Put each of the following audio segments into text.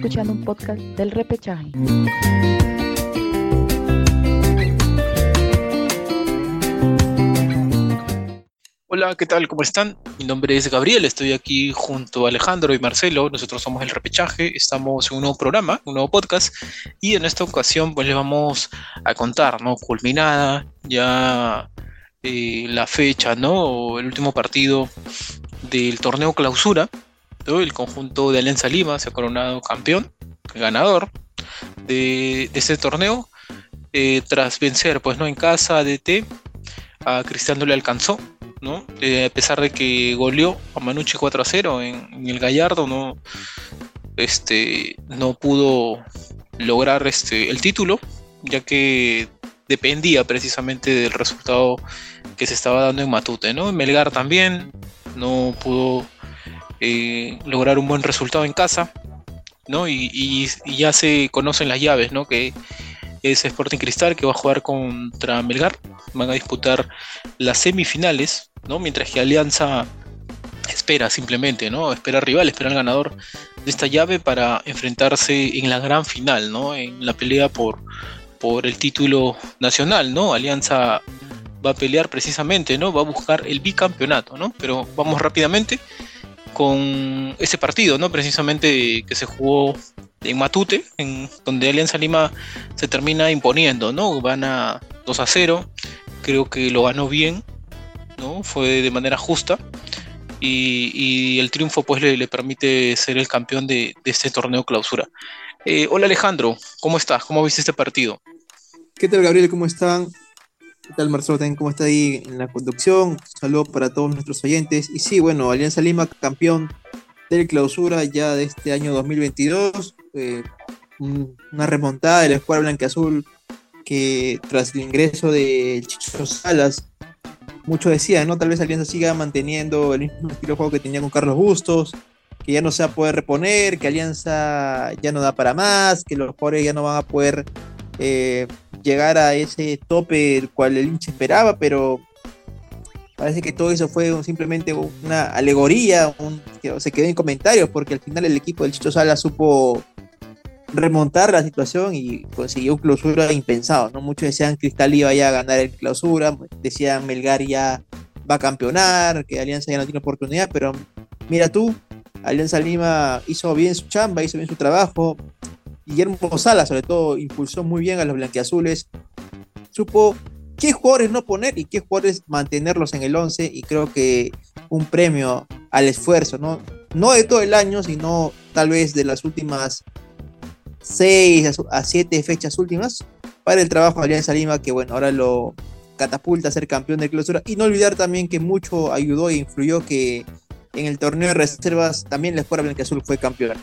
escuchando un podcast del repechaje. Hola, ¿qué tal? ¿Cómo están? Mi nombre es Gabriel, estoy aquí junto a Alejandro y Marcelo. Nosotros somos el Repechaje, estamos en un nuevo programa, un nuevo podcast, y en esta ocasión pues les vamos a contar, ¿no? Culminada ya eh, la fecha, ¿no? El último partido del torneo clausura, el conjunto de Alianza Lima se ha coronado campeón, ganador de, ese torneo, eh, tras vencer, pues no en casa de T, a Cristiano le alcanzó, ¿no? Eh, a pesar de que goleó a Manucci 4 a 0 en, el Gallardo, no, este, no pudo lograr este, el título, ya que dependía precisamente del resultado que se estaba dando en Matute, ¿no? Melgar también no pudo eh, lograr un buen resultado en casa, ¿no? Y, ya se conocen las llaves, ¿no? Que es Sporting Cristal que va a jugar contra Melgar, van a disputar las semifinales, ¿no? Mientras que Alianza espera simplemente, ¿no? Espera rival, espera el ganador de esta llave para enfrentarse en la gran final, ¿no? En la pelea por, por el título nacional, ¿no? Alianza va a pelear precisamente, ¿no? Va a buscar el bicampeonato, ¿no? Pero vamos rápidamente con ese partido, ¿no? Precisamente que se jugó en Matute, en donde Alianza Lima se termina imponiendo, ¿no? Gana 2 a 0, creo que lo ganó bien, ¿no? Fue de manera justa. Y, el triunfo pues le, permite ser el campeón de, este torneo clausura. Eh, hola Alejandro, ¿cómo estás? ¿Cómo viste este partido? ¿Qué tal Gabriel? ¿Cómo están? ¿Qué tal Marcelo? ¿Cómo está ahí en la conducción? Saludos para todos nuestros oyentes. Y sí, bueno, Alianza Lima campeón del clausura ya de este año 2022. Eh, una remontada de la escuadra blanca-azul que tras el ingreso de Chicho Salas, muchos decían, ¿no? Tal vez Alianza siga manteniendo el mismo estilo de juego que tenía con Carlos Bustos, que ya no se va a poder reponer, que Alianza ya no da para más, que los jugadores ya no van a poder eh, llegar a ese tope el cual el hincha esperaba, pero parece que todo eso fue simplemente una alegoría, se quedó en comentarios, porque al final el equipo del Chicho Sala supo remontar la situación y consiguió un clausura impensado, ¿no? Muchos decían Cristal iba ya a ganar el clausura, decían Melgar ya va a campeonar, que Alianza ya no tiene oportunidad, pero mira tú, Alianza Lima hizo bien su chamba, hizo bien su trabajo, Guillermo Sala, sobre todo, impulsó muy bien a los blanquiazules. Supo qué jugadores no poner y qué jugadores mantenerlos en el 11 y creo que un premio al esfuerzo, ¿no? No de todo el año, sino tal vez de las últimas 6 a 7 fechas últimas para el trabajo de Alianza Lima, que bueno, ahora lo catapulta a ser campeón de clausura. Y no olvidar también que mucho ayudó e influyó que en el torneo de reservas también la Escuela Blanquiazul fue campeón.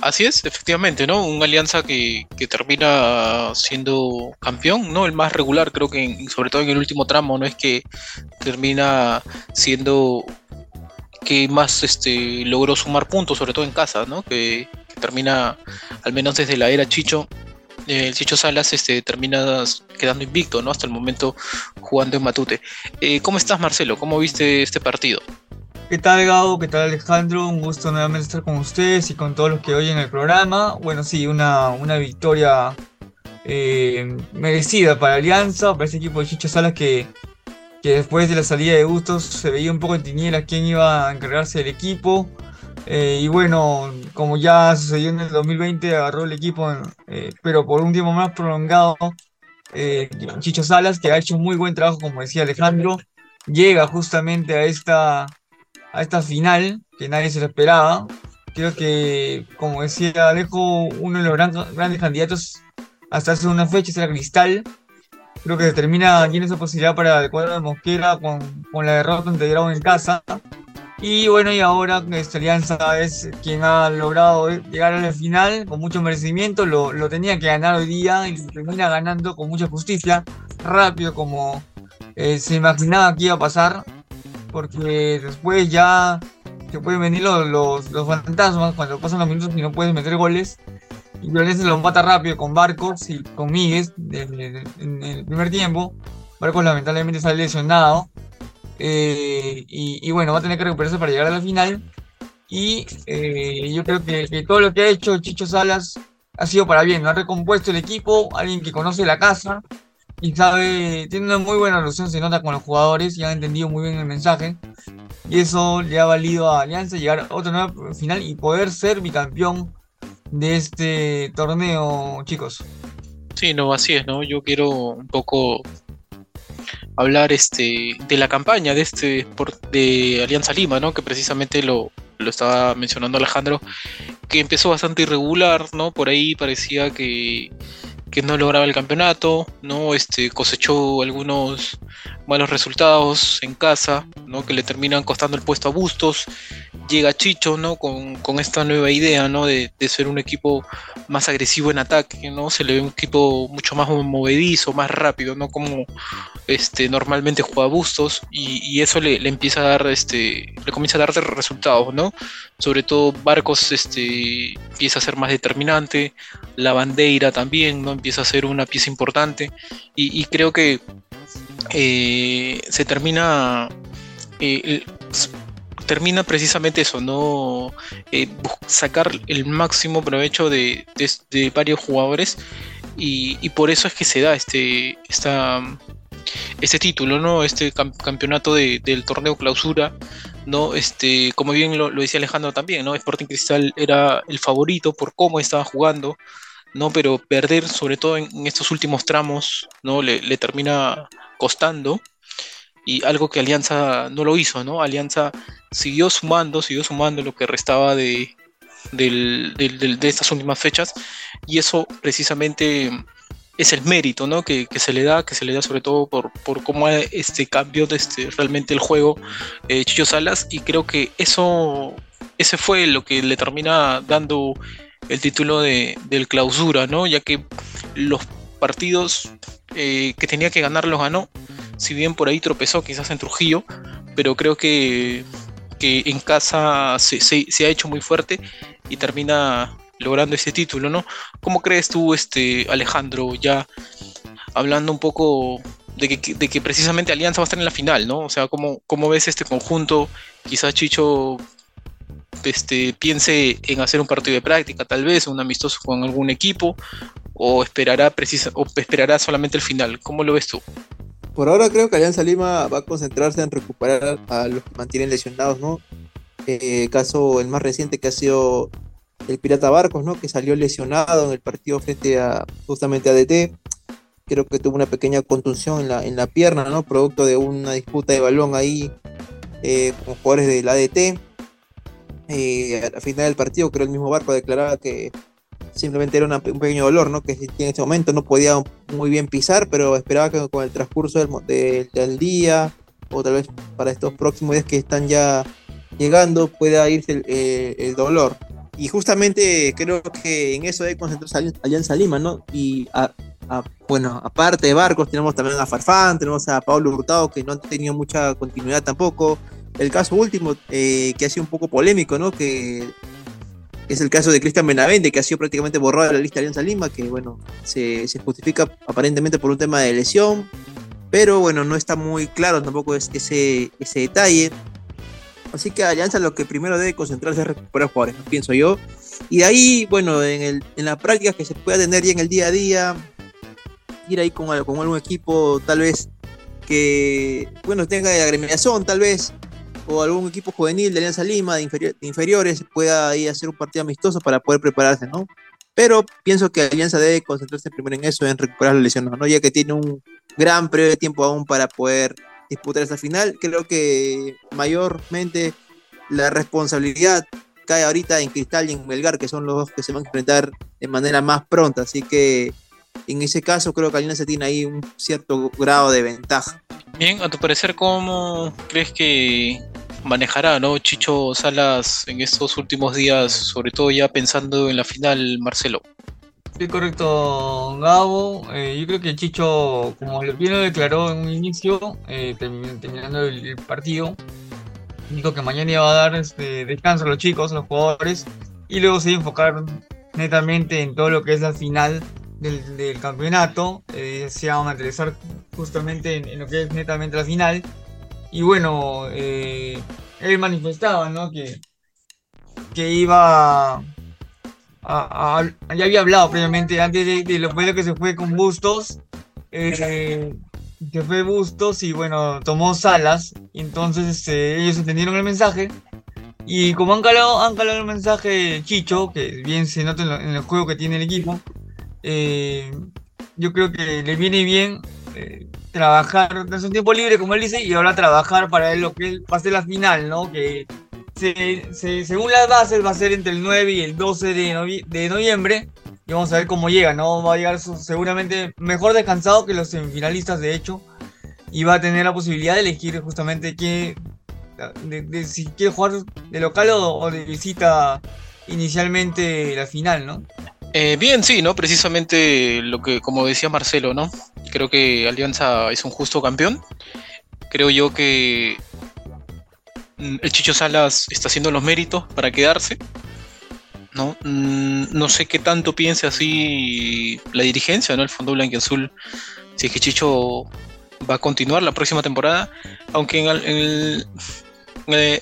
Así es, efectivamente, ¿no? Una alianza que, termina siendo campeón, ¿no? El más regular, creo que sobre todo en el último tramo, ¿no? Es que termina siendo que más este, logró sumar puntos, sobre todo en casa, ¿no? Que, termina, al menos desde la era Chicho, el Chicho Salas este, termina quedando invicto, ¿no? Hasta el momento jugando en Matute. Eh, ¿Cómo estás, Marcelo? ¿Cómo viste este partido? ¿Qué tal Gabo? ¿Qué tal Alejandro? Un gusto nuevamente estar con ustedes y con todos los que oyen el programa. Bueno, sí, una, una victoria eh, merecida para Alianza, para ese equipo de Chicho Salas que, que después de la salida de Gustos se veía un poco en tinieblas quién iba a encargarse del equipo. Eh, y bueno, como ya sucedió en el 2020, agarró el equipo, eh, pero por un tiempo más prolongado. Chicho Salas, que ha hecho un muy buen trabajo, como decía Alejandro, llega justamente a esta a esta final que nadie se lo esperaba. Creo que, como decía Alejo, uno de los grandes candidatos hasta hace una fecha era Cristal. Creo que se termina tiene esa posibilidad para el cuadro de Mosquera con, con la derrota ante Grau en casa. Y bueno, y ahora esta Alianza es quien ha logrado llegar a la final con mucho merecimiento. Lo, lo tenía que ganar hoy día y lo termina ganando con mucha justicia, rápido como eh, se imaginaba que iba a pasar porque después ya se pueden venir los, los, fantasmas cuando pasan los minutos y no puedes meter goles. Y Violencia lo mata rápido con Barcos y con Miguel en el primer tiempo. Barcos lamentablemente sale lesionado. Eh, y, bueno, va a tener que recuperarse para llegar a la final. Y eh, yo creo que, todo lo que ha hecho Chicho Salas ha sido para bien, ha recompuesto el equipo, alguien que conoce la casa y sabe, tiene una muy buena relación, se nota con los jugadores y han entendido muy bien el mensaje. Y eso le ha valido a Alianza llegar a otra nueva final y poder ser bicampeón de este torneo, chicos. Sí, no, así es, ¿no? Yo quiero un poco hablar este de la campaña de este de Alianza Lima, ¿no? Que precisamente lo, lo estaba mencionando Alejandro, que empezó bastante irregular, ¿no? Por ahí parecía que que no lograba el campeonato, ¿no? Este, cosechó algunos malos resultados en casa, ¿no? Que le terminan costando el puesto a Bustos. Llega Chicho, ¿no? Con, esta nueva idea, ¿no? De, ser un equipo más agresivo en ataque, ¿no? Se le ve un equipo mucho más movedizo, más rápido, ¿no? Como este, normalmente juega Bustos y, eso le, empieza a dar, este, le comienza a dar resultados, ¿no? Sobre todo Barcos, este, empieza a ser más determinante, la bandera también, ¿no? Empieza a ser una pieza importante y, creo que eh, se termina... Eh, termina precisamente eso, ¿no? Eh, sacar el máximo provecho de, varios jugadores y, por eso es que se da este, esta, este título, ¿no? Este campeonato del torneo clausura, ¿no? Este, como bien lo, lo, decía Alejandro también, ¿no? Sporting Cristal era el favorito por cómo estaba jugando, ¿no? Pero perder, sobre todo en, estos últimos tramos, ¿no? Le, termina costando. Y algo que Alianza no lo hizo, ¿no? Alianza siguió sumando, siguió sumando lo que restaba de, de estas últimas fechas. Y eso precisamente es el mérito ¿no? que, se le da, que se le da sobre todo por, por cómo este, cambió este, realmente el juego eh, Chicho Salas. Y creo que eso, ese fue lo que le termina dando el título de, del clausura, ¿no? Ya que los partidos eh, que tenía que ganar los ganó. Si bien por ahí tropezó quizás en Trujillo, pero creo que, que en casa se, se, ha hecho muy fuerte y termina logrando ese título, ¿no? ¿Cómo crees tú, este, Alejandro, ya hablando un poco de que, de que, precisamente Alianza va a estar en la final, ¿no? O sea, ¿cómo, cómo ves este conjunto? Quizás Chicho este, piense en hacer un partido de práctica, tal vez, un amistoso con algún equipo, o esperará, precisa, o esperará solamente el final. ¿Cómo lo ves tú? Por ahora creo que Alianza Lima va a concentrarse en recuperar a los que mantienen lesionados, ¿no? Eh, caso el más reciente que ha sido el Pirata Barcos, ¿no? Que salió lesionado en el partido frente a justamente a DT. Creo que tuvo una pequeña contusión en la, pierna, ¿no? Producto de una disputa de balón ahí eh, con jugadores del ADT. Eh, al final del partido, creo el mismo Barco declaraba que simplemente era un pequeño dolor, ¿no? Que en ese momento no podía muy bien pisar, pero esperaba que con el transcurso del, día, o tal vez para estos próximos días que están ya llegando, pueda irse el, eh, dolor. Y justamente creo que en eso debe concentrarse Alianza Lima, ¿no? Y bueno, aparte de Barcos, tenemos también a Farfán, tenemos a Pablo Hurtado, que no ha tenido mucha continuidad tampoco el caso último, eh, que ha sido un poco polémico, ¿no? Que es el caso de Cristian Benavente, que ha sido prácticamente borrado de la lista de Alianza Lima, que bueno, se, justifica aparentemente por un tema de lesión, pero bueno, no está muy claro tampoco ese, ese detalle. Así que Alianza lo que primero debe concentrarse es recuperar jugadores, pienso yo. Y de ahí, bueno, en, el, en la práctica que se pueda tener ya en el día a día, ir ahí con, con algún equipo tal vez que, bueno, tenga agremiación, tal vez, o algún equipo juvenil de Alianza Lima, de, inferiores, pueda ahí hacer un partido amistoso para poder prepararse, ¿no? Pero pienso que Alianza debe concentrarse primero en eso, en recuperar la lesión, ¿no? Ya que tiene un gran periodo de tiempo aún para poder disputar esa final. Creo que mayormente la responsabilidad cae ahorita en Cristal y en Melgar, que son los dos que se van a enfrentar de manera más pronta. Así que en ese caso creo que Alianza tiene ahí un cierto grado de ventaja. Bien, a tu parecer, ¿cómo crees que manejará ¿no? Chicho Salas en estos últimos días, sobre todo ya pensando en la final, Marcelo? Sí, correcto, Gabo. Eh, yo creo que Chicho, como bien lo declaró en un inicio, eh, terminando el, partido, dijo que mañana iba a dar este descanso a los chicos, a los jugadores, y luego se iba a enfocar netamente en todo lo que es la final del, campeonato. Eh, se van a interesar justamente en, lo que es netamente la final. Y bueno, eh, él manifestaba ¿no? que, que iba a, ya había hablado previamente antes de, lo que se fue con Bustos. eh, que fue Bustos y bueno, tomó Salas. Entonces este, ellos entendieron el mensaje. Y como han calado, han calado el mensaje Chicho, que bien se nota en, lo- en el juego que tiene el equipo, eh, yo creo que le viene bien trabajar, en su tiempo libre, como él dice, y ahora trabajar para él lo que él va a la final, ¿no? Que se- se- según las bases va a ser entre el 9 y el 12 de, novie- de noviembre. Y vamos a ver cómo llega, ¿no? Va a llegar seguramente mejor descansado que los semifinalistas, de hecho. Y va a tener la posibilidad de elegir justamente qué, si quiere jugar de local o de visita inicialmente la final, ¿no? Eh, bien, sí, ¿no? Precisamente lo que, como decía Marcelo, ¿no? Creo que Alianza es un justo campeón. Creo yo que mm, el Chicho Salas está haciendo los méritos para quedarse. ¿no? Mm, no sé qué tanto piense así la dirigencia, ¿no? El Fondo Blanquiazul, si es que Chicho va a continuar la próxima temporada, aunque en,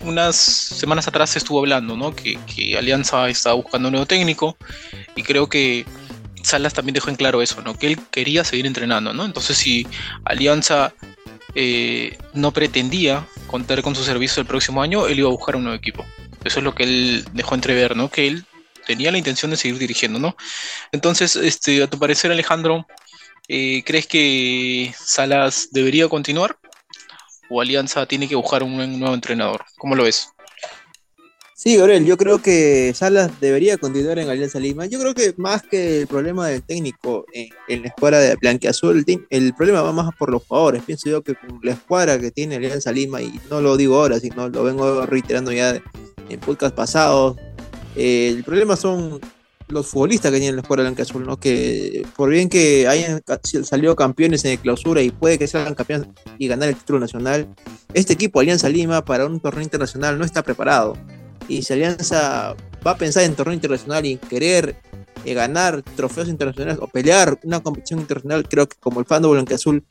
unas semanas atrás estuvo hablando, ¿no? Que, que Alianza está buscando un nuevo técnico y creo que Salas también dejó en claro eso, ¿no? Que él quería seguir entrenando, ¿no? Entonces si Alianza eh, no pretendía contar con su servicio el próximo año, él iba a buscar un nuevo equipo. Eso es lo que él dejó entrever, ¿no? Que él tenía la intención de seguir dirigiendo, ¿no? Entonces, este, a tu parecer, Alejandro, eh, ¿crees que Salas debería continuar? ¿O Alianza tiene que buscar un, un nuevo entrenador? ¿Cómo lo ves? Sí, Gabriel, yo creo que Salas debería continuar en Alianza Lima. Yo creo que más que el problema del técnico en, la escuadra de Blanquiazul, el, el problema va más por los jugadores. Pienso yo que con la escuadra que tiene Alianza Lima, y no lo digo ahora, sino lo vengo reiterando ya en podcast pasados, eh, el problema son los futbolistas que tienen la escuadra Blanquiazul, ¿no? Que por bien que hayan salido campeones en clausura y puede que salgan campeones y ganar el título nacional, este equipo Alianza Lima para un torneo internacional no está preparado y si Alianza va a pensar en torneo internacional y querer eh, ganar trofeos internacionales o pelear una competición internacional, creo que como el fandom blanqueazul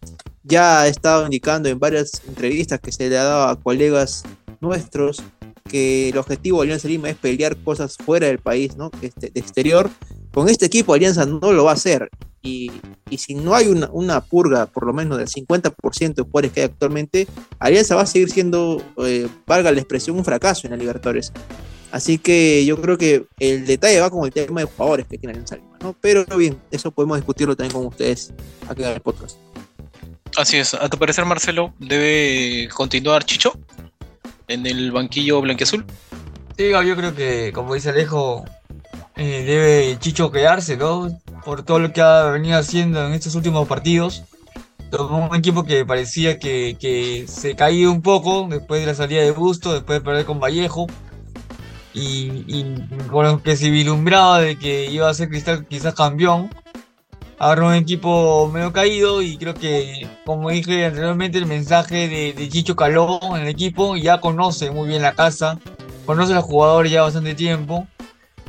ya ha estado indicando en varias entrevistas que se le ha dado a colegas nuestros que el objetivo de Alianza Lima es pelear cosas fuera del país, ¿no? Este, de exterior. Con este equipo Alianza no lo va a hacer. Y, y si no hay una, una purga, por lo menos del 50% de jugadores que hay actualmente, Alianza va a seguir siendo, eh, valga la expresión, un fracaso en la Libertadores. Así que yo creo que el detalle va con el tema de jugadores que tiene Alianza Lima, ¿no? Pero bien, eso podemos discutirlo también con ustedes aquí en el podcast. Así es, a tu parecer, Marcelo, ¿debe continuar Chicho en el banquillo blanquiazul? Sí, yo creo que, como dice Alejo, eh, debe Chicho quedarse, ¿no? Por todo lo que ha venido haciendo en estos últimos partidos. Tomó un equipo que parecía que, que se caía un poco después de la salida de Busto, después de perder con Vallejo. Y, con lo que se vislumbraba de que iba a ser Cristal quizás campeón. Agarró un equipo medio caído y creo que, como dije anteriormente, el mensaje de, de Chicho caló en el equipo ya conoce muy bien la casa conoce a los jugadores ya bastante tiempo.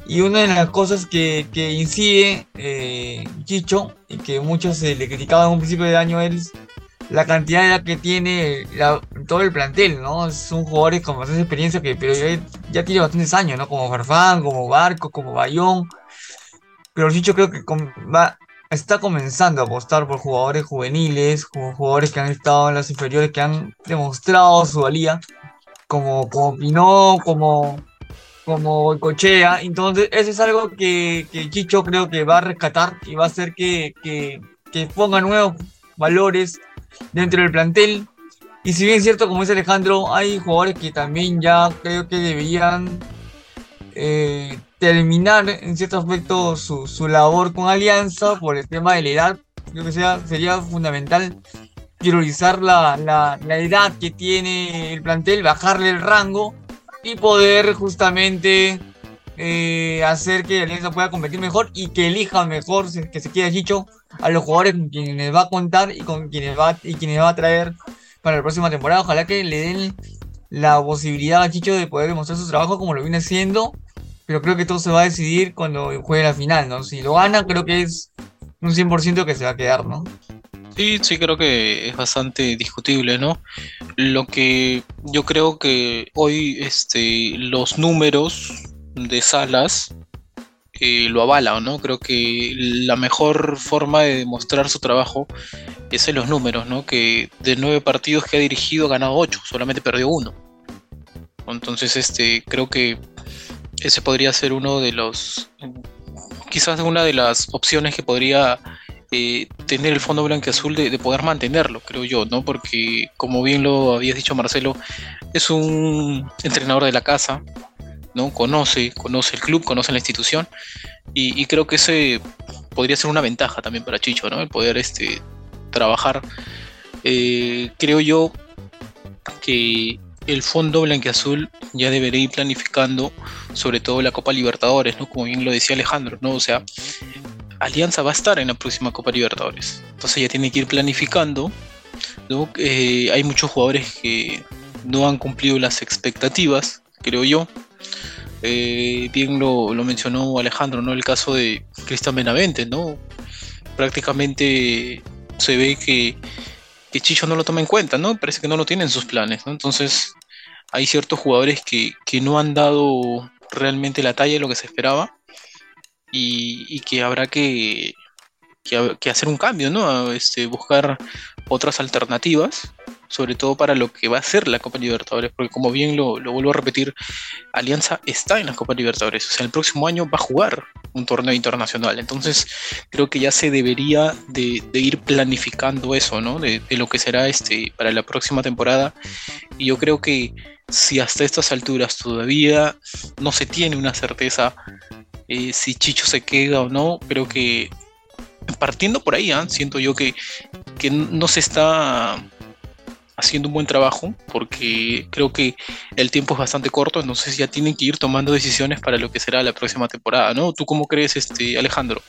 Y una de las cosas que, incide eh, Chicho, y que muchos se le criticaban en un principio de año, es la cantidad de edad que tiene todo el plantel, ¿no? Son jugadores con bastante experiencia, que, pero ya, ya tiene bastantes años, ¿no? Como Farfán, como Barco, como Bayón. Pero Chicho creo que va, está comenzando a apostar por jugadores juveniles, jugadores que han estado en las inferiores, que han demostrado su valía como, como como, como Cochea. Entonces, eso es algo que, Chicho creo que va a rescatar y va a hacer que, ponga nuevos valores dentro del plantel. Y si bien es cierto, como dice Alejandro, hay jugadores que también ya creo que deberían eh, terminar en cierto aspecto su, su labor con Alianza por el tema de la edad. Creo que sería fundamental priorizar la, la edad que tiene el plantel, bajarle el rango y poder justamente eh, hacer que Alianza pueda competir mejor y que elija mejor, que se quede Chicho, a los jugadores con quienes va a contar y con quienes va, y quienes va a traer para la próxima temporada. Ojalá que le den la posibilidad a Chicho de poder demostrar su trabajo como lo viene haciendo, pero creo que todo se va a decidir cuando juegue la final, ¿no? Si lo gana, creo que es un 100% que se va a quedar, ¿no? Sí, sí creo que es bastante discutible, ¿no? Lo que yo creo que hoy este, los números de Salas eh, lo avala, ¿no? Creo que la mejor forma de demostrar su trabajo es en los números, ¿no? Que de nueve partidos que ha dirigido ha ganado ocho, solamente perdió uno. Entonces, este, creo que ese podría ser uno de los, quizás una de las opciones que podría tener el fondo blanco de, poder mantenerlo, creo yo, ¿no? Porque como bien lo habías dicho Marcelo, es un entrenador de la casa, ¿no? Conoce, conoce el club, conoce la institución y, creo que ese podría ser una ventaja también para Chicho, ¿no? El poder este, trabajar. Eh, creo yo que el fondo blanqueazul ya debería ir planificando sobre todo la Copa Libertadores, ¿no? Como bien lo decía Alejandro, ¿no? O sea, Alianza va a estar en la próxima Copa Libertadores. Entonces ya tiene que ir planificando. Eh, hay muchos jugadores que no han cumplido las expectativas, creo yo. Eh, bien lo, mencionó Alejandro, ¿no? El caso de Cristian Benavente, ¿no? Prácticamente se ve que, que, Chicho no lo toma en cuenta, ¿no? Parece que no lo tiene en sus planes, ¿no? Entonces, hay ciertos jugadores que, no han dado realmente la talla de lo que se esperaba y, que habrá que, que, hacer un cambio, ¿no? Este, buscar otras alternativas sobre todo para lo que va a ser la Copa Libertadores, porque como bien lo, vuelvo a repetir, Alianza está en la Copa Libertadores, o sea, el próximo año va a jugar un torneo internacional, entonces creo que ya se debería de, ir planificando eso, ¿no? De, lo que será este para la próxima temporada, y yo creo que si hasta estas alturas todavía no se tiene una certeza eh, si Chicho se queda o no, creo que partiendo por ahí, ¿eh? siento yo que, que no se está haciendo un buen trabajo, porque creo que el tiempo es bastante corto, entonces ya tienen que ir tomando decisiones para lo que será la próxima temporada, ¿no? ¿Tú cómo crees, este, Alejandro?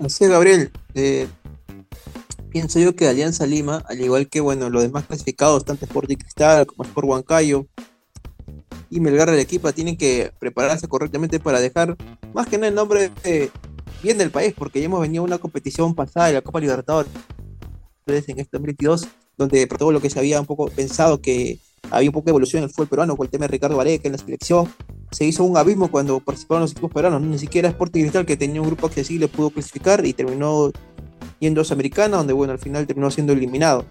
Así Gabriel. Eh, pienso yo que Alianza Lima, al igual que bueno, los demás clasificados, tanto Sport y Cristal como Sport Huancayo y Melgar del equipo, tienen que prepararse correctamente para dejar más que nada el nombre bien del país, porque ya hemos venido a una competición pasada de la Copa Libertadores en este 2022 donde por todo lo que se había un poco pensado que había un poco de evolución en el fútbol peruano con el tema de Ricardo Vareca en la selección, se hizo un abismo cuando participaron los equipos peruanos, ni siquiera Sporting Cristal que tenía un grupo accesible pudo clasificar y terminó yendo a Sudamericana, donde bueno, al final terminó siendo eliminado.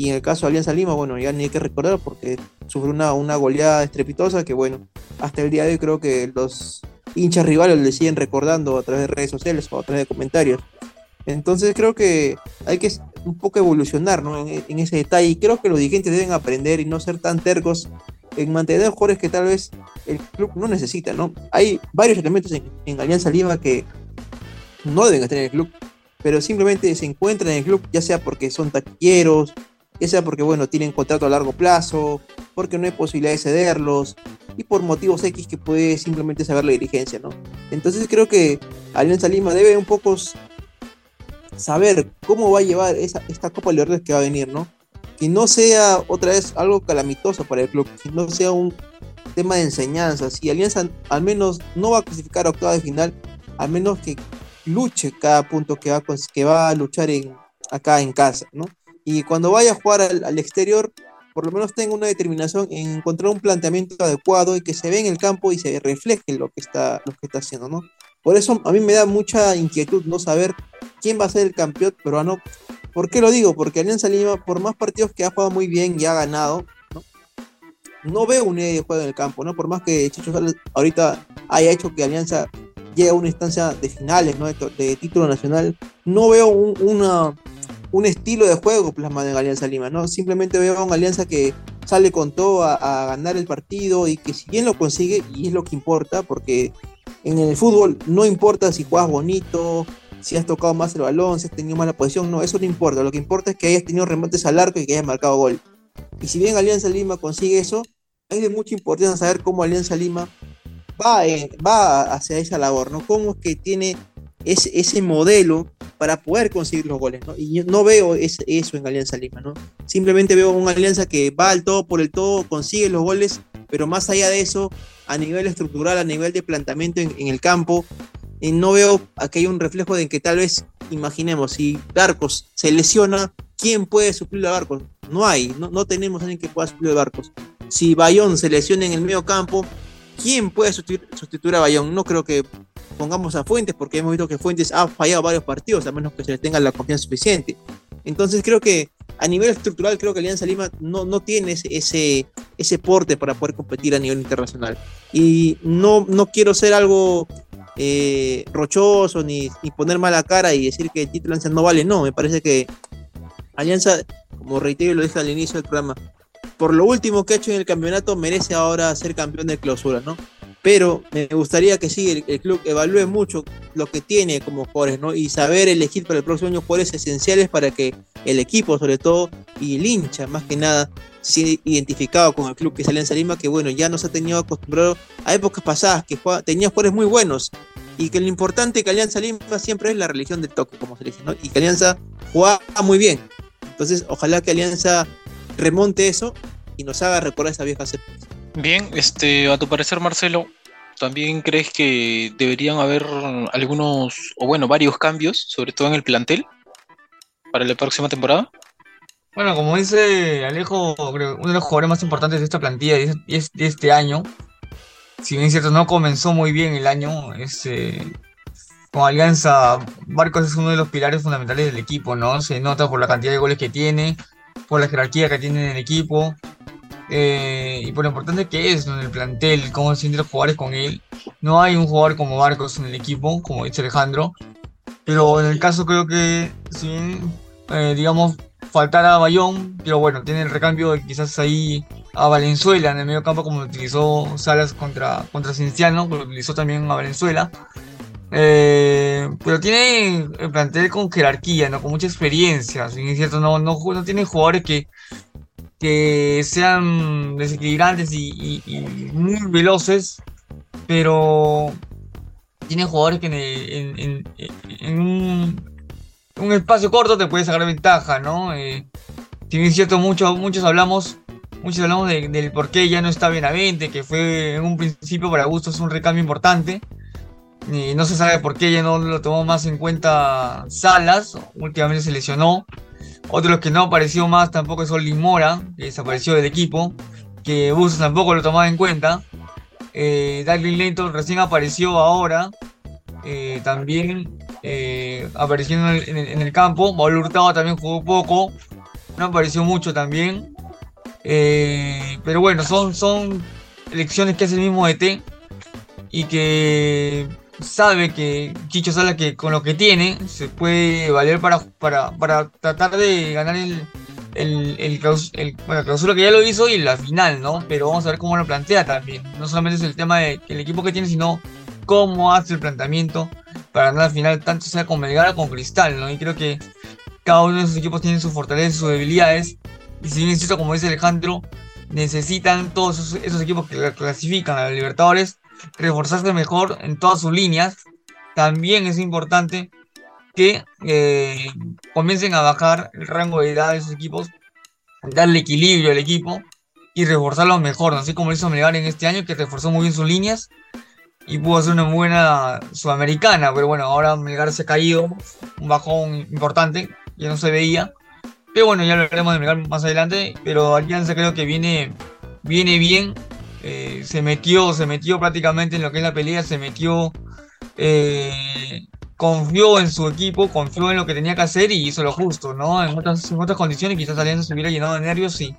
Y en el caso de Alianza Lima, bueno, ya ni hay que recordar porque sufrió una, una goleada estrepitosa que bueno, hasta el día de hoy creo que los hinchas rivales le siguen recordando a través de redes sociales o a través de comentarios. Entonces creo que hay que un poco evolucionar en, ese detalle y creo que los dirigentes deben aprender y no ser tan tercos en mantener jugadores que tal vez el club no necesita. ¿no? Hay varios elementos en, Alianza Lima que no deben estar en el club, pero simplemente se encuentran en el club ya sea porque son taquilleros, ya sea porque bueno, tienen contrato a largo plazo, porque no hay posibilidad de cederlos y por motivos X que puede simplemente saber la dirigencia, ¿no? Entonces creo que Alianza Lima debe un poco saber cómo va a llevar esa, esta Copa Libertadores que va a venir, ¿no? Que no sea otra vez algo calamitoso para el club, que no sea un tema de enseñanza. Si Alianza al menos no va a clasificar a octava de final, al menos que luche cada punto que va, que va a luchar en, acá en casa, ¿no? Y cuando vaya a jugar al, exterior, por lo menos tenga una determinación en encontrar un planteamiento adecuado y que se ve en el campo y se refleje lo que está, lo que está haciendo, ¿no? Por eso a mí me da mucha inquietud no saber quién va a ser el campeón peruano. ¿Por qué lo digo? Porque Alianza Lima, por más partidos que ha jugado muy bien y ha ganado, no, no veo un idea de juego en el campo, ¿no? Por más que Chicho Sales ahorita haya hecho que Alianza llegue a una instancia de finales, ¿no? De, título nacional, no veo un, una, un estilo de juego plasmado en Alianza Lima, ¿no? Simplemente veo a una Alianza que sale con todo a, ganar el partido y que si bien lo consigue, y es lo que importa, porque en el fútbol no importa si juegas bonito, si has tocado más el balón, si has tenido mala posición, no, eso no importa. Lo que importa es que hayas tenido remates al arco y que hayas marcado gol. Y si bien Alianza Lima consigue eso, hay de mucha importancia saber cómo Alianza Lima va, va hacia esa labor, ¿no? Cómo es que tiene ese modelo para poder conseguir los goles, ¿no? Y yo no veo eso en Alianza Lima, ¿no? Simplemente veo una alianza que va al todo por el todo, consigue los goles, pero más allá de eso, a nivel estructural, a nivel de planteamiento en, el campo, eh, no veo aquí hay un reflejo de que tal vez, imaginemos, si Barcos se lesiona, ¿quién puede suplir a Barcos? No hay, no, tenemos a alguien que pueda suplir a Barcos. Si Bayón se lesiona en el medio campo, ¿quién puede sustituir, a Bayón? No creo que pongamos a Fuentes, porque hemos visto que Fuentes ha fallado varios partidos, a menos que se le tenga la confianza suficiente. Entonces creo que a nivel estructural, creo que Alianza Lima no, no tiene ese, ese porte para poder competir a nivel internacional. Y no, no quiero ser algo eh, rochoso ni, ni, poner mala cara y decir que el título Alianza no vale. No, me parece que Alianza, como reitero y lo dije al inicio del programa, por lo último que ha hecho en el campeonato, merece ahora ser campeón de clausura, ¿no? Pero me gustaría que sí, el, club evalúe mucho lo que tiene como jugadores, ¿no? Y saber elegir para el próximo año jugadores esenciales para que el equipo, sobre todo, y el hincha, más que nada, se identificado con el club que es Alianza Lima, que bueno, ya nos ha tenido acostumbrado a épocas pasadas, que tenía jugadores muy buenos, y que lo importante que Alianza Lima siempre es la religión del toque, como se dice, ¿no? Y que Alianza juega muy bien. Entonces, ojalá que Alianza remonte eso y nos haga recordar esa vieja épocas. Bien, este, a tu parecer, Marcelo, ¿también crees que deberían haber algunos, o bueno, varios cambios, sobre todo en el plantel, para la próxima temporada? Bueno, como dice Alejo, creo, uno de los jugadores más importantes de esta plantilla de, de este año, si bien es cierto, no comenzó muy bien el año, es, eh, con Alianza, Marcos es uno de los pilares fundamentales del equipo, ¿no? Se nota por la cantidad de goles que tiene, por la jerarquía que tiene en el equipo, eh, y por lo importante que es en el plantel, cómo se sienten los jugadores con él. No hay un jugador como Marcos en el equipo, como dice Alejandro, pero en el caso creo que, si eh, digamos, faltara a Bayón, pero bueno, tiene el recambio de quizás ahí a Valenzuela en el medio campo, como lo utilizó Salas contra, contra Cienciano, lo utilizó también a Valenzuela. Eh, pero tiene el plantel con jerarquía, ¿no? con mucha experiencia. Es cierto, no, no, no tiene jugadores que que sean desequilibrantes y, muy veloces, pero tiene jugadores que en, un, espacio corto te puede sacar ventaja, ¿no? Eh, es cierto, muchos, muchos hablamos, muchos hablamos de, del por qué ya no está Benavente, que fue en un principio para Gusto es un recambio importante. No se sabe por qué ya no lo tomó más en cuenta Salas, últimamente se lesionó. Otro que no apareció más tampoco es Olin Mora, que desapareció del equipo, que Bustos tampoco lo tomaba en cuenta. Eh, Darling Lenton recién apareció ahora, eh, también eh, apareció en el, campo. Maul Hurtado también jugó poco, no apareció mucho también. Pero bueno, son, son elecciones que hace el mismo ET y que sabe que Chicho Sala que con lo que tiene se puede valer para, para, para tratar de ganar el, el, el, el bueno, clausura que ya lo hizo y la final, ¿no? Pero vamos a ver cómo lo plantea también. No solamente es el tema del de equipo que tiene, sino cómo hace el planteamiento para ganar la final, tanto sea con Melgar como con Cristal, ¿no? Y creo que cada uno de esos equipos tiene sus fortalezas sus debilidades. Y si bien insisto, como dice Alejandro, necesitan todos esos, esos equipos que clasifican a los Libertadores reforzarse mejor en todas sus líneas. También es importante que eh, comiencen a bajar el rango de edad de esos equipos, darle equilibrio al equipo y reforzarlo mejor, así como lo hizo Melgar en este año, que reforzó muy bien sus líneas y pudo hacer una buena sudamericana, pero bueno, ahora Melgar se ha caído, un bajón importante, ya no se veía. Pero bueno, ya lo veremos de Melgar más adelante, pero Alianza creo que viene, viene bien eh, se metió, se metió prácticamente en lo que es la pelea, se metió, eh, confió en su equipo, confió en lo que tenía que hacer y hizo lo justo, ¿no? En otras, en otras condiciones quizás Alianza se hubiera llenado de nervios y,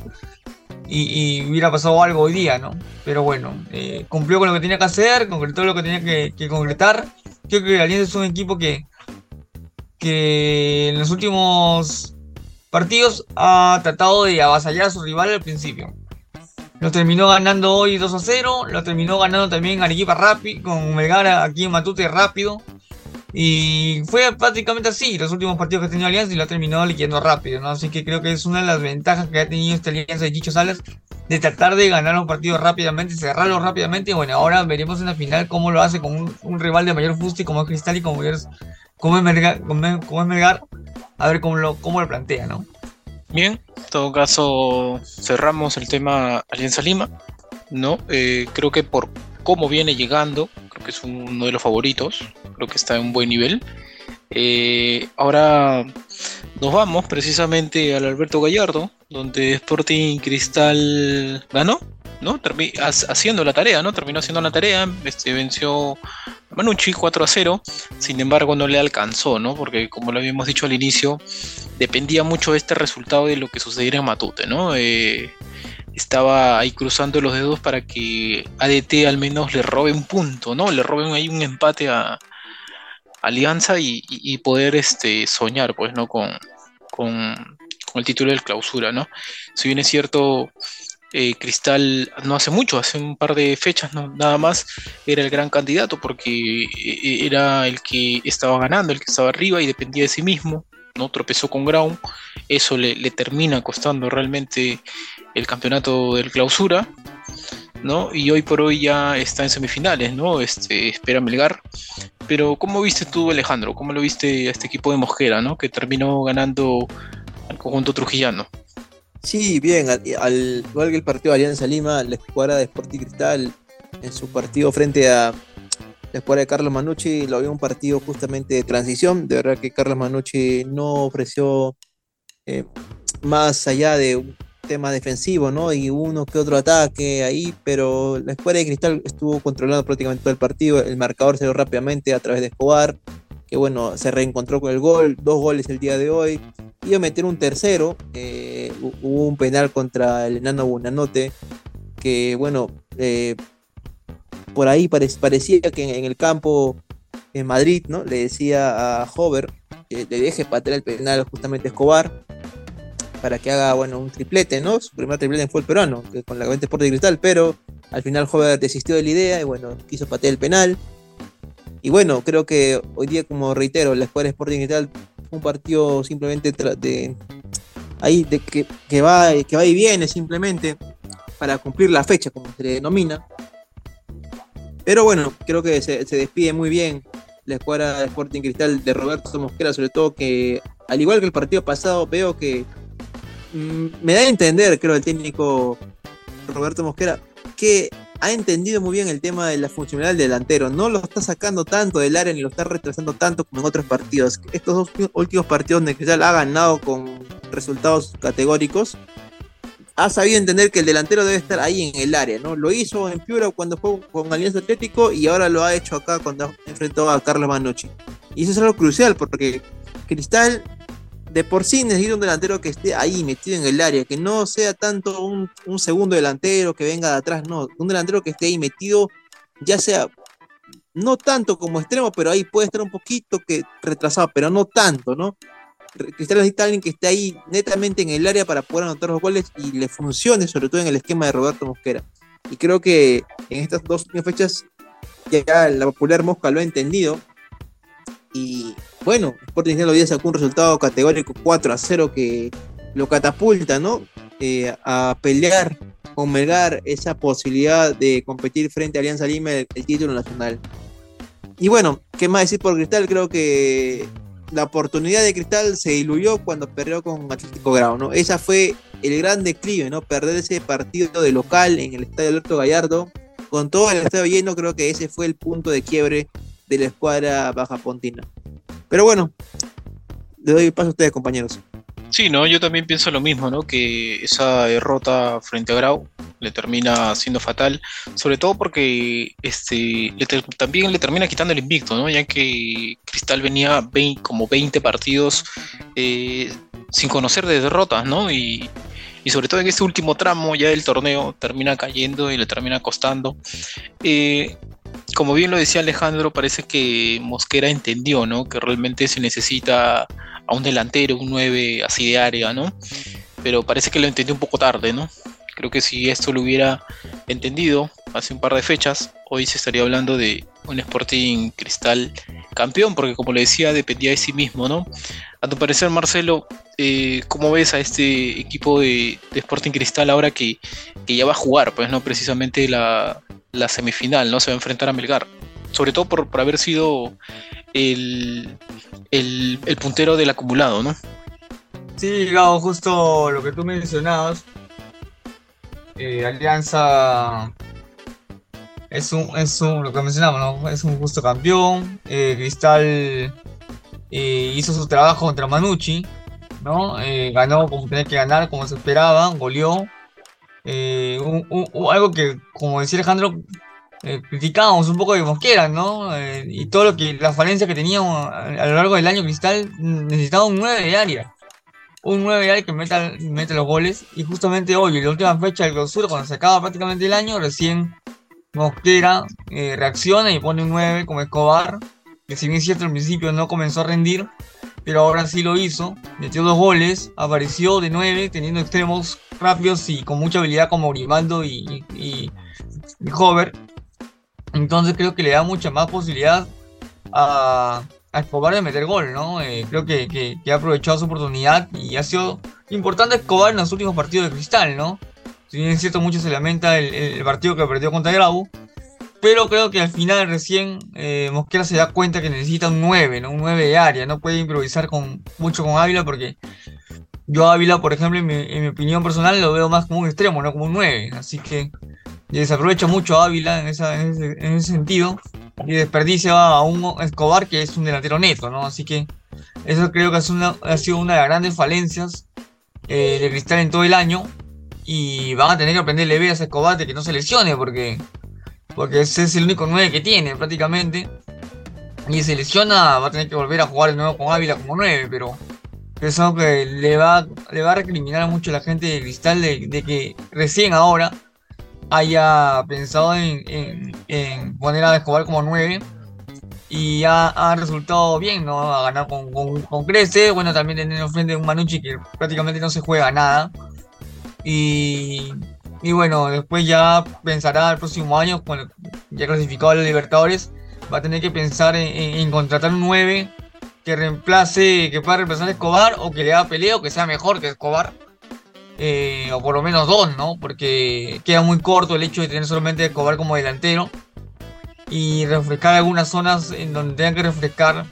y, hubiera pasado algo hoy día, ¿no? Pero bueno, eh, cumplió con lo que tenía que hacer, concretó lo que tenía que, que concretar. Creo que Alianza es un equipo que, que en los últimos partidos ha tratado de avasallar a su rival al principio. Lo terminó ganando hoy 2 a 0. Lo terminó ganando también Arequipa rápido, con Melgar aquí en Matute rápido. Y fue prácticamente así los últimos partidos que ha tenido Alianza y lo ha terminado liquidando rápido, ¿no? Así que creo que es una de las ventajas que ha tenido esta alianza de Chicho Salas de tratar de ganar los partidos rápidamente, cerrarlos rápidamente. Y bueno, ahora veremos en la final cómo lo hace con un, rival de mayor fuste como es Cristal y como es, como es Melgar, a ver cómo lo, cómo lo plantea, ¿no? Bien, en todo caso cerramos el tema Alianza Lima, ¿no? Eh, creo que por cómo viene llegando, creo que es uno de los favoritos, creo que está en un buen nivel. Eh, ahora nos vamos precisamente al Alberto Gallardo, donde Sporting Cristal ganó ¿no? haciendo la tarea, ¿no? Terminó haciendo la tarea, este, venció a Manucci 4 a 0, sin embargo no le alcanzó, ¿no? Porque como lo habíamos dicho al inicio, dependía mucho de este resultado de lo que sucediera en Matute, ¿no? Eh, estaba ahí cruzando los dedos para que ADT al menos le robe un punto, ¿no? Le roben ahí un empate a, Alianza y, poder este, soñar, pues, ¿no? Con, con, el título del clausura, ¿no? Si bien es cierto, eh, Cristal no hace mucho, hace un par de fechas nada más, era el gran candidato porque eh, era el que estaba ganando, el que estaba arriba y dependía de sí mismo, ¿no? Tropezó con Ground, eso le, le termina costando realmente el campeonato del clausura, ¿no? Y hoy por hoy ya está en semifinales, ¿no? Este, espera Melgar. Pero ¿cómo viste tú, Alejandro? ¿Cómo lo viste a este equipo de Mosquera, ¿no? Que terminó ganando al conjunto trujillano. Sí, bien, al, igual que el partido de Alianza Lima, la escuadra de Sporting Cristal en su partido frente a la escuadra de Carlos Manucci lo vio un partido justamente de transición. De verdad que Carlos Manucci no ofreció eh, más allá de un tema defensivo, ¿no? Y uno que otro ataque ahí, pero la escuadra de Cristal estuvo controlando prácticamente todo el partido. El marcador se dio rápidamente a través de Escobar, que bueno, se reencontró con el gol, dos goles el día de hoy iba a meter un tercero. Eh, hubo un penal contra el enano Bunanote. Que bueno, eh, por ahí parecía que en, el campo en Madrid, ¿no? Le decía a Hover que le deje patear el penal justamente a Escobar para que haga, bueno, un triplete, ¿no? Su primer triplete fue el peruano, que con la Gavente Sport de Cristal, pero al final Hover desistió de la idea y bueno, quiso patear el penal. Y bueno, creo que hoy día, como reitero, la escuadra Sporting Cristal un partido simplemente de ahí de que, que, va, que va y viene simplemente para cumplir la fecha, como se denomina. Pero bueno, creo que se, despide muy bien la escuadra Sporting Cristal de Roberto Mosquera, sobre todo que, al igual que el partido pasado, veo que mm, me da a entender, creo, el técnico Roberto Mosquera, que ha entendido muy bien el tema de la funcionalidad del delantero. No lo está sacando tanto del área ni lo está retrasando tanto como en otros partidos. Estos dos últimos partidos donde Cristal ha ganado con resultados categóricos, ha sabido entender que el delantero debe estar ahí en el área, ¿no? Lo hizo en Piura cuando fue con Alianza Atlético y ahora lo ha hecho acá cuando enfrentó a Carlos Manochi. Y eso es algo crucial porque Cristal de por sí necesita un delantero que esté ahí metido en el área, que no sea tanto un, segundo delantero que venga de atrás, no, un delantero que esté ahí metido, ya sea no tanto como extremo, pero ahí puede estar un poquito que retrasado, pero no tanto, ¿no? Cristal necesita alguien que esté ahí netamente en el área para poder anotar los goles y le funcione, sobre todo en el esquema de Roberto Mosquera. Y creo que en estas dos fechas ya la popular Mosca lo ha entendido bueno, Sporting Cristal hoy día sacó un resultado categórico 4 a 0 que lo catapulta, ¿no? Eh, a pelear con Melgar esa posibilidad de competir frente a Alianza Lima el, título nacional. Y bueno, ¿qué más decir por Cristal? Creo que la oportunidad de Cristal se diluyó cuando perdió con Atlético Grau, ¿no? Esa fue el gran declive, ¿no? Perder ese partido de local en el estadio Alberto Gallardo, con todo el estadio lleno, creo que ese fue el punto de quiebre de la escuadra baja pontina. Pero bueno, le doy paso a ustedes, compañeros. Sí, no, yo también pienso lo mismo, ¿no? Que esa derrota frente a Grau le termina siendo fatal, sobre todo porque este también le termina quitando el invicto, ¿no? Ya que Cristal venía como 20 partidos eh, sin conocer de derrotas, ¿no? Y, sobre todo en este último tramo ya del torneo termina cayendo y le termina costando. Eh, como bien lo decía Alejandro, parece que Mosquera entendió, ¿no? Que realmente se necesita a un delantero, un 9 así de área, ¿no? Pero parece que lo entendió un poco tarde, ¿no? Creo que si esto lo hubiera entendido hace un par de fechas, hoy se estaría hablando de un Sporting Cristal campeón, porque como le decía, dependía de sí mismo, ¿no? A tu parecer, Marcelo, eh, ¿cómo ves a este equipo de, Sporting Cristal ahora que, que, ya va a jugar, pues, ¿no? Precisamente la, la semifinal, ¿no? Se va a enfrentar a Melgar. Sobre todo por, haber sido el, el, puntero del acumulado, ¿no? Sí, Gabo, justo lo que tú mencionabas. Eh, Alianza es un, es un, lo que mencionamos, ¿no? Es un justo campeón. Eh, Cristal eh, hizo su trabajo contra Manucci, ¿no? ganó como tenía que ganar, como se esperaba, goleó. Eh, algo que, como decía Alejandro, eh, criticábamos un poco de Mosquera, ¿no? Eh, y todo lo que, la falencia que teníamos a, lo largo del año Cristal, necesitaba un 9 de área. Un 9 de área que meta, los goles. Y justamente hoy, en la última fecha del clausura, cuando se acaba prácticamente el año, recién Mosquera reacciona y pone un 9 como Escobar, que si bien es cierto al principio no comenzó a rendir, pero ahora sí lo hizo, metió dos goles, apareció de 9 teniendo extremos rápidos y con mucha habilidad como Grimaldo y, y, Hover. Entonces creo que le da mucha más posibilidad a, a Escobar de meter gol, ¿no? Eh, creo que, que, ha aprovechado su oportunidad y ha sido importante Escobar en los últimos partidos de Cristal, ¿no? Si bien es cierto, mucho se lamenta el, el partido que perdió contra Grau, pero creo que al final recién eh, Mosquera se da cuenta que necesita un 9, ¿no? Un 9 de área. No puede improvisar con, mucho con Ávila porque yo Ávila, por ejemplo, en mi, opinión personal lo veo más como un extremo, no como un 9. Así que desaprovecha mucho a Ávila en, ese, sentido y desperdicia a un Escobar que es un delantero neto, ¿no? Así que eso creo que ha sido una de las grandes falencias eh, de Cristal en todo el año y van a tener que aprenderle a Escobar de que no se lesione porque porque ese es el único 9 que tiene prácticamente. Y se lesiona, va a tener que volver a jugar de nuevo con Ávila como 9, pero es que le va, le va a recriminar mucho a la gente de Cristal de, que recién ahora haya pensado en, poner a Escobar como 9 y ha, ha, resultado bien, ¿no? A ganar con, con, Crece, bueno, también teniendo frente a un Manucci que prácticamente no se juega nada. Y y bueno, después ya pensará el próximo año, cuando ya clasificado a los Libertadores, va a tener que pensar en, contratar un 9 que reemplace, que pueda reemplazar a Escobar o que le haga pelea o que sea mejor que Escobar. Eh, o por lo menos dos, ¿no? Porque queda muy corto el hecho de tener solamente Escobar como delantero. Y refrescar algunas zonas en donde tengan que refrescar,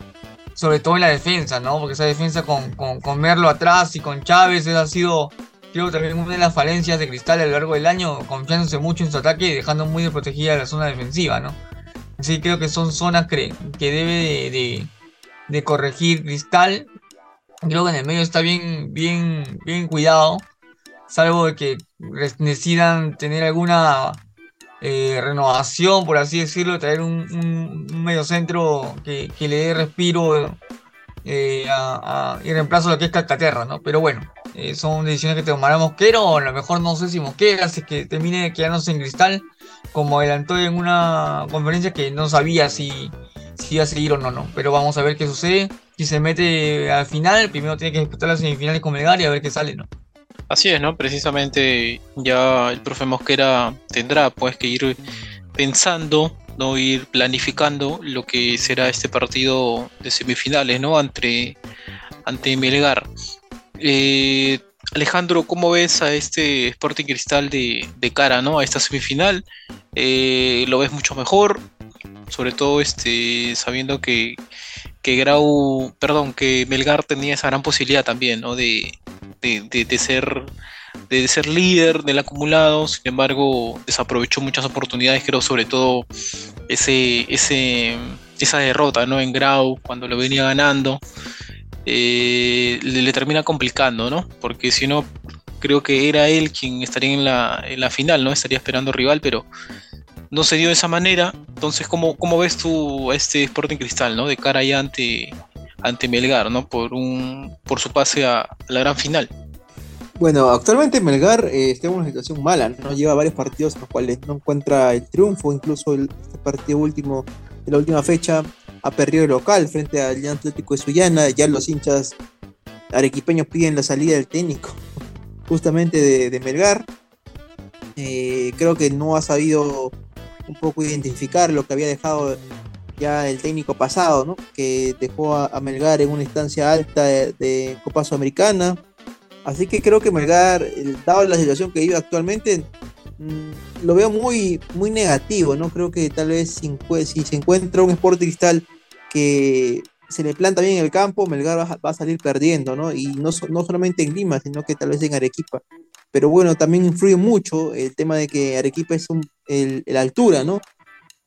sobre todo en la defensa, ¿no? Porque esa defensa con, con, con Merlo atrás y con Chávez ha sido Creo también una de las falencias de Cristal a lo largo del año, confiándose mucho en su ataque y dejando muy desprotegida la zona defensiva, ¿no? Así creo que son zonas que, que debe de, corregir Cristal. Creo que en el medio está bien, bien, bien cuidado, salvo de que decidan tener alguna eh, renovación, por así decirlo, traer un, medio centro que, le dé respiro eh, y reemplazo lo que es Calcaterra, ¿no? Pero bueno, eh, son decisiones que tomará Mosquero, o a lo mejor no sé si Mosquera hace que termine quedándose en cristal, como adelantó en una conferencia que no sabía si, si iba a seguir o no, no. Pero vamos a ver qué sucede. Si se mete al final, primero tiene que disputar las semifinales con Melgar y a ver qué sale, ¿no? Así es, ¿no? Precisamente ya el profe Mosquera tendrá pues que ir pensando, no ir planificando lo que será este partido de semifinales, ¿no? Ante, ante Melgar. Eh, Alejandro, ¿cómo ves a este Sporting Cristal de, cara ¿no? a esta semifinal? Eh, ¿Lo ves mucho mejor? Sobre todo este, sabiendo que, que Grau, perdón, que Melgar tenía esa gran posibilidad también, ¿no? De, de, ser de ser líder del acumulado, sin embargo, desaprovechó muchas oportunidades, creo, sobre todo ese, esa derrota ¿no? en Grau, cuando lo venía ganando. Eh, le, termina complicando, ¿no? Porque si no, creo que era él quien estaría en la, final, ¿no? Estaría esperando rival, pero no se dio de esa manera. Entonces, ¿cómo, cómo ves tú este Sporting Cristal, ¿no? De cara ya ante, ante Melgar, ¿no? Por, un, por su pase a, la gran final. Bueno, actualmente Melgar eh, está en una situación mala, ¿no? Lleva varios partidos en los cuales no encuentra el triunfo, incluso el, este partido último de la última fecha ha perdido el local frente al Atlético de Sullana. Ya los hinchas arequipeños piden la salida del técnico, justamente de, Melgar. Eh, creo que no ha sabido un poco identificar lo que había dejado ya el técnico pasado, ¿no? que dejó a, Melgar en una instancia alta de, Copa Sudamericana. Así que creo que Melgar, dado la situación que vive actualmente, Mm, lo veo muy, muy negativo, ¿no? Creo que tal vez si, se encuentra un Sport Cristal que se le planta bien en el campo, Melgar va, a salir perdiendo, ¿no? Y no, no solamente en Lima, sino que tal vez en Arequipa. Pero bueno, también influye mucho el tema de que Arequipa es un, el, la altura, ¿no?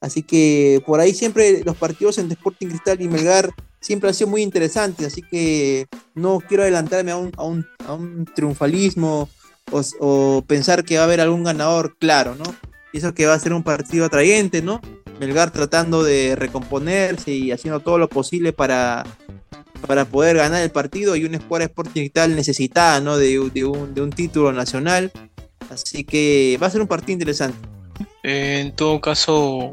Así que por ahí siempre los partidos entre Sporting Cristal y Melgar siempre han sido muy interesantes, así que no quiero adelantarme a un, a un, a un triunfalismo o, pensar que va a haber algún ganador claro, ¿no? Y eso que va a ser un partido atrayente, ¿no? Melgar tratando de recomponerse y haciendo todo lo posible para, para poder ganar el partido y un Sport Sporting tal necesitada, ¿no? De, un, de un título nacional. Así que va a ser un partido interesante. En todo caso,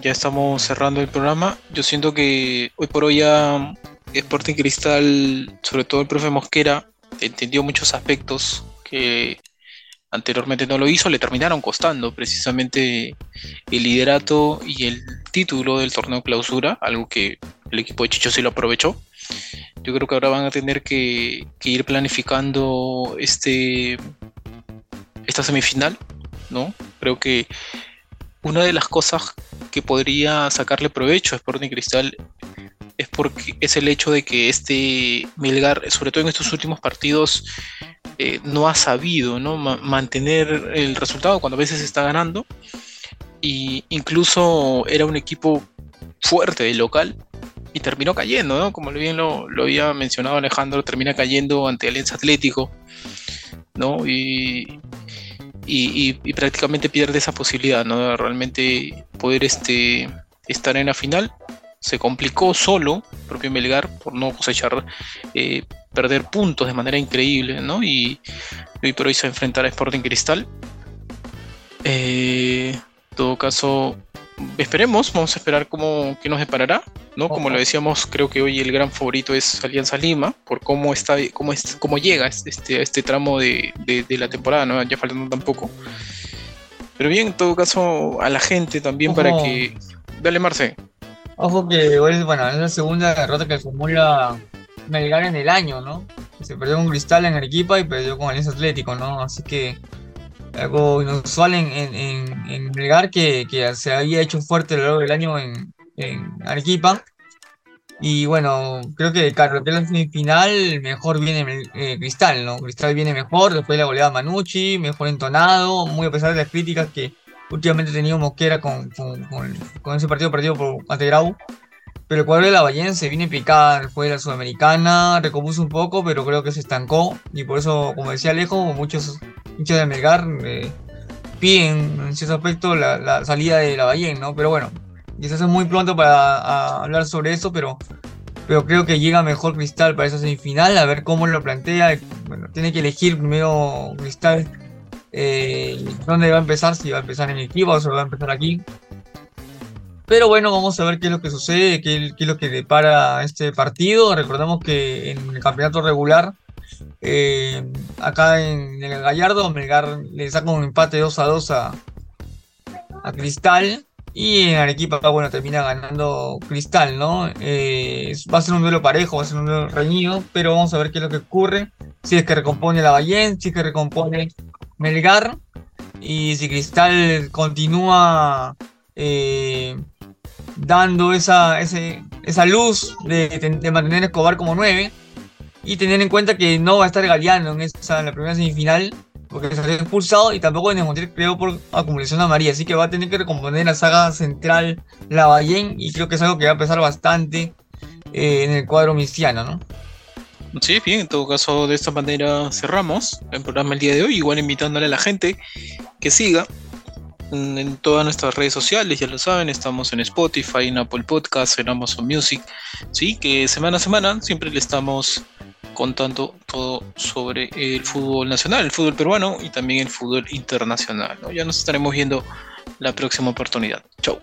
ya estamos cerrando el programa. Yo siento que hoy por hoy ya Sporting Cristal, sobre todo el profe Mosquera, entendió muchos aspectos que anteriormente no lo hizo, le terminaron costando precisamente el liderato y el título del torneo clausura, algo que el equipo de Chicho sí lo aprovechó. Yo creo que ahora van a tener que, ir planificando este esta semifinal, ¿no? Creo que una de las cosas que podría sacarle provecho a Sporting Cristal es porque es el hecho de que este Melgar, sobre todo en estos últimos partidos, eh, no ha sabido ¿no? mantener el resultado cuando a veces está ganando. Y incluso era un equipo fuerte de local y terminó cayendo, ¿no? Como bien lo, había mencionado Alejandro, termina cayendo ante el Atlético, ¿no? Y, y, prácticamente pierde esa posibilidad, ¿no? Realmente poder este, estar en la final. Se complicó solo, propio Melgar, por no cosechar, eh, perder puntos de manera increíble, ¿no? Y hoy por hoy se enfrentar a Sporting Cristal. Eh, en todo caso, esperemos, vamos a esperar cómo qué nos deparará, ¿no? Como lo decíamos, creo que hoy el gran favorito es Alianza Lima, por cómo está, cómo es, cómo llega este, este tramo de, la temporada, ¿no? Ya faltando tampoco. Pero bien, en todo caso, a la gente también para que. Dale, Marce. Ojo que bueno, es la segunda derrota que acumula Melgar en el año, ¿no? Se perdió con Cristal en Arequipa y perdió con Alianza Atlético, ¿no? Así que algo inusual en, en, en, Melgar que, que, se había hecho fuerte a lo largo del año en, en Arequipa. Y bueno, creo que que la semifinal mejor viene eh, Cristal, ¿no? Cristal viene mejor, después de la goleada Manucci, mejor entonado, muy a pesar de las críticas que últimamente tenía Mosquera con, con, con, ese partido perdido por ante Pero el cuadro de la Ballén se viene picada después de la Sudamericana, recompuso un poco, pero creo que se estancó. Y por eso, como decía Alejo, muchos hinchas de Melgar eh, piden en cierto aspecto la, salida de la Ballén, ¿no? Pero bueno, quizás es muy pronto para hablar sobre eso, pero, pero creo que llega mejor Cristal para esa semifinal, a ver cómo lo plantea. Bueno, tiene que elegir primero Cristal eh, dónde va a empezar, si va a empezar en el equipo o si va a empezar aquí. Pero bueno, vamos a ver qué es lo que sucede, qué, es lo que depara este partido. Recordemos que en el campeonato regular eh, acá en el Gallardo, Melgar le saca un empate 2 a 2 a, Cristal. Y en Arequipa, bueno, termina ganando Cristal, ¿no? Eh, va a ser un duelo parejo, va a ser un duelo reñido, pero vamos a ver qué es lo que ocurre. Si es que recompone la Ballén, si es que recompone Melgar. Y si Cristal continúa eh, dando esa, esa luz de, de mantener Escobar como 9 y tener en cuenta que no va a estar Galeano en, esa, la primera semifinal, porque se ha expulsado y tampoco en el creo por acumulación a María. Así que va a tener que recomponer la saga central la Ballén y creo que es algo que va a pesar bastante eh, en el cuadro misiano, ¿no? Sí, bien, en todo caso de esta manera cerramos el programa el día de hoy, igual invitándole a la gente que siga en todas nuestras redes sociales, ya lo saben, estamos en Spotify, en Apple Podcasts, en Amazon Music, sí, que semana a semana siempre le estamos contando todo sobre el fútbol nacional, el fútbol peruano y también el fútbol internacional. Ya nos estaremos viendo la próxima oportunidad. Chau.